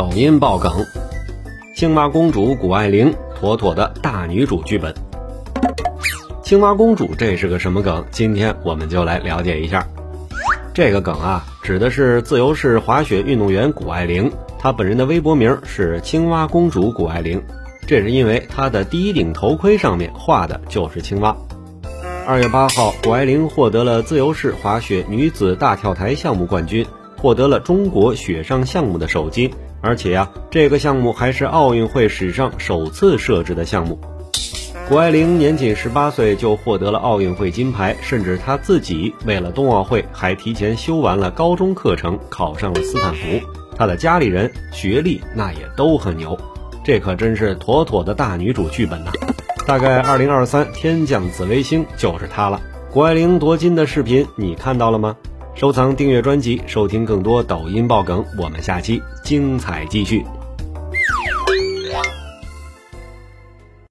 抖音爆梗，青蛙公主谷爱凌妥妥的大女主剧本。青蛙公主这是个什么梗？今天我们就来了解一下。这个梗啊，指的是自由式滑雪运动员谷爱凌，她本人的微博名是青蛙公主谷爱凌，这是因为她的第一顶头盔上面画的就是青蛙。二月八号，谷爱凌获得了自由式滑雪女子大跳台项目冠军，获得了中国雪上项目的首金。而且呀，这个项目还是奥运会史上首次设置的项目。谷爱凌年仅十八岁就获得了奥运会金牌，甚至她自己为了冬奥会还提前修完了高中课程，考上了斯坦福。她的家里人学历那也都很牛，这可真是妥妥的大女主剧本呐！大概二零二三天降紫微星就是她了。谷爱凌夺金的视频你看到了吗？收藏订阅专辑，收听更多抖音爆梗。我们下期精彩继续。